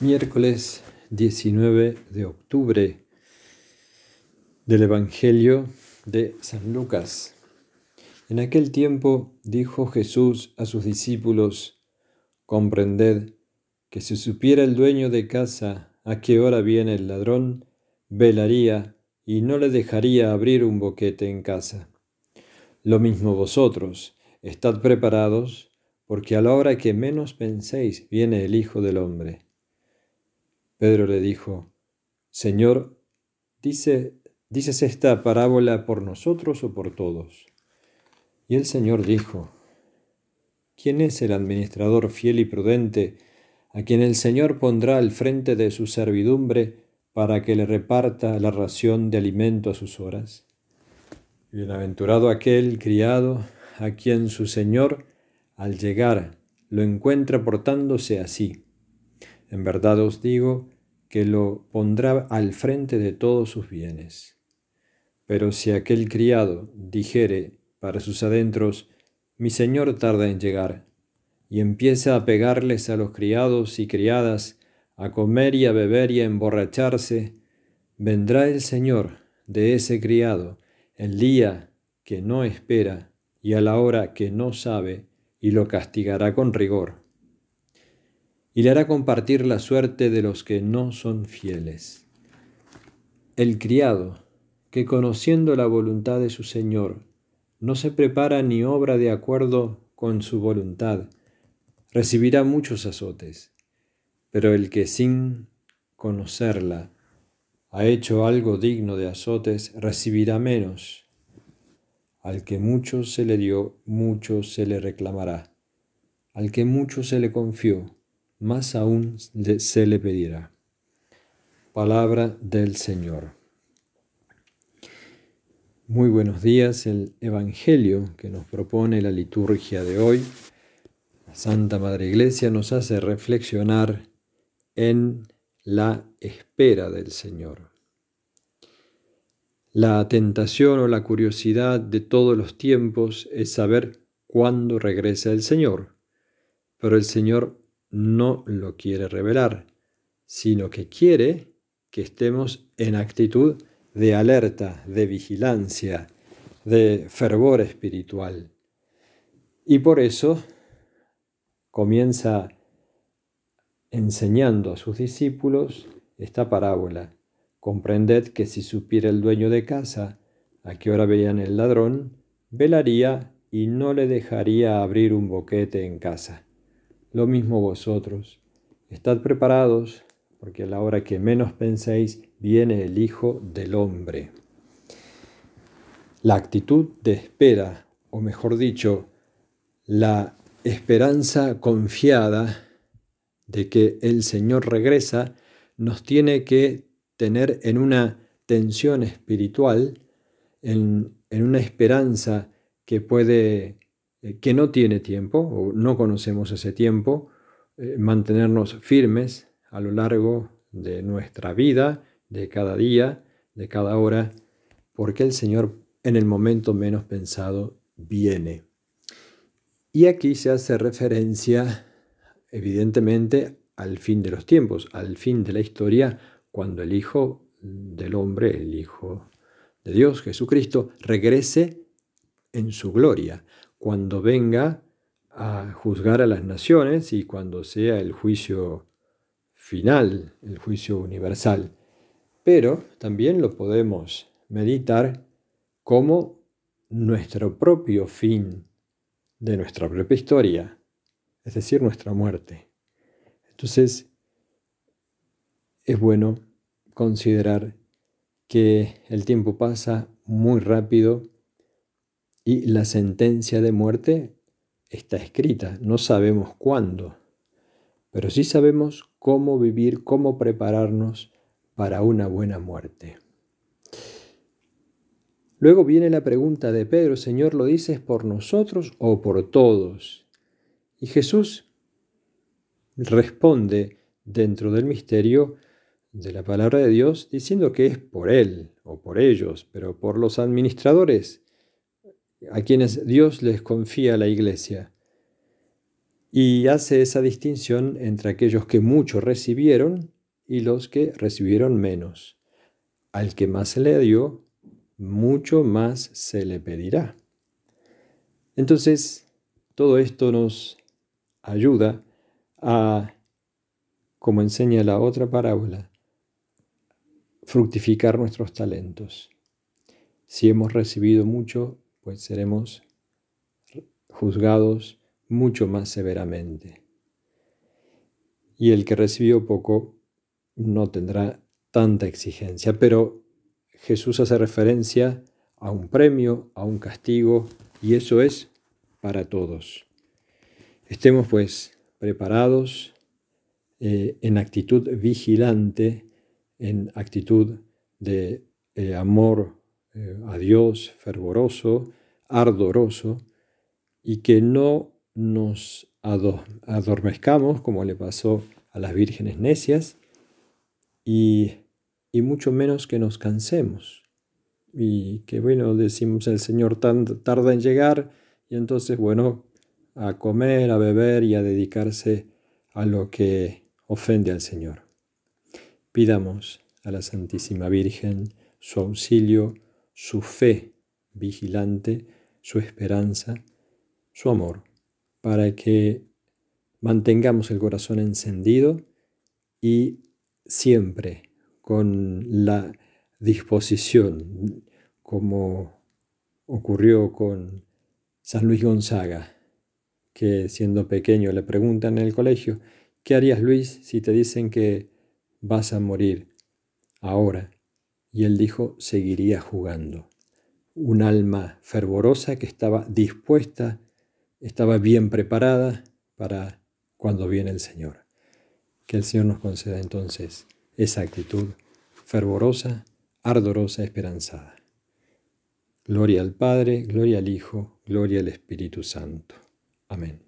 Miércoles 19 de octubre del Evangelio de San Lucas. En aquel tiempo dijo Jesús a sus discípulos, comprended que si supiera el dueño de casa a qué hora viene el ladrón, velaría y no le dejaría abrir un boquete en casa. Lo mismo vosotros, estad preparados, porque a la hora que menos penséis viene el Hijo del Hombre. Pedro le dijo, Señor, dice, ¿dices esta parábola por nosotros o por todos? Y el Señor dijo, ¿quién es el administrador fiel y prudente a quien el Señor pondrá al frente de su servidumbre para que le reparta la ración de alimento a sus horas? Bienaventurado aquel criado a quien su Señor, al llegar, lo encuentra portándose así. En verdad os digo que lo pondrá al frente de todos sus bienes. Pero si aquel criado dijere para sus adentros, mi señor tarda en llegar, y empieza a pegarles a los criados y criadas, a comer y a beber y a emborracharse, vendrá el señor de ese criado el día que no espera y a la hora que no sabe, y lo castigará con rigor y le hará compartir la suerte de los que no son fieles. El criado, que conociendo la voluntad de su Señor, no se prepara ni obra de acuerdo con su voluntad, recibirá muchos azotes, pero el que sin conocerla ha hecho algo digno de azotes, recibirá menos. Al que mucho se le dio, mucho se le reclamará. Al que mucho se le confió, más aún se le pedirá. Palabra del Señor. Muy buenos días. El Evangelio que nos propone la liturgia de hoy, la Santa Madre Iglesia, nos hace reflexionar en la espera del Señor. La tentación o la curiosidad de todos los tiempos es saber cuándo regresa el Señor, pero el Señor no lo quiere revelar, sino que quiere que estemos en actitud de alerta, de vigilancia, de fervor espiritual. Y por eso comienza enseñando a sus discípulos esta parábola. Comprended que si supiera el dueño de casa a qué hora veían el ladrón, velaría y no le dejaría abrir un boquete en casa. Lo mismo vosotros. Estad preparados, porque a la hora que menos penséis viene el Hijo del Hombre. La actitud de espera, o mejor dicho, la esperanza confiada de que el Señor regresa, nos tiene que tener en una tensión espiritual, en, en una esperanza que puede que no tiene tiempo o no conocemos ese tiempo, eh, mantenernos firmes a lo largo de nuestra vida, de cada día, de cada hora, porque el Señor en el momento menos pensado viene. Y aquí se hace referencia, evidentemente, al fin de los tiempos, al fin de la historia, cuando el Hijo del Hombre, el Hijo de Dios, Jesucristo, regrese en su gloria, cuando venga a juzgar a las naciones y cuando sea el juicio final, el juicio universal. Pero también lo podemos meditar como nuestro propio fin de nuestra propia historia, es decir, nuestra muerte. Entonces, es bueno considerar que el tiempo pasa muy rápido y la sentencia de muerte está escrita, no sabemos cuándo, pero sí sabemos cómo vivir, cómo prepararnos para una buena muerte. Luego viene la pregunta de Pedro, Señor, ¿lo dices por nosotros o por todos? Y Jesús responde dentro del misterio de la palabra de Dios diciendo que es por él o por ellos, pero por los administradores a quienes Dios les confía la iglesia. Y hace esa distinción entre aquellos que mucho recibieron y los que recibieron menos. Al que más se le dio, mucho más se le pedirá. Entonces, todo esto nos ayuda a, como enseña la otra parábola, fructificar nuestros talentos. Si hemos recibido mucho, pues seremos juzgados mucho más severamente. Y el que recibió poco no tendrá tanta exigencia, pero Jesús hace referencia a un premio, a un castigo, y eso es para todos. Estemos pues preparados eh, en actitud vigilante, en actitud de eh, amor a Dios fervoroso, ardoroso, y que no nos adormezcamos como le pasó a las vírgenes necias, y, y mucho menos que nos cansemos. Y que bueno, decimos el Señor tarda en llegar, y entonces bueno, a comer, a beber y a dedicarse a lo que ofende al Señor. Pidamos a la Santísima Virgen su auxilio, su fe vigilante, su esperanza, su amor, para que mantengamos el corazón encendido y siempre con la disposición, como ocurrió con San Luis Gonzaga, que siendo pequeño le preguntan en el colegio, ¿qué harías Luis si te dicen que vas a morir ahora? Y él dijo, seguiría jugando. Un alma fervorosa que estaba dispuesta, estaba bien preparada para cuando viene el Señor. Que el Señor nos conceda entonces esa actitud fervorosa, ardorosa, esperanzada. Gloria al Padre, gloria al Hijo, gloria al Espíritu Santo. Amén.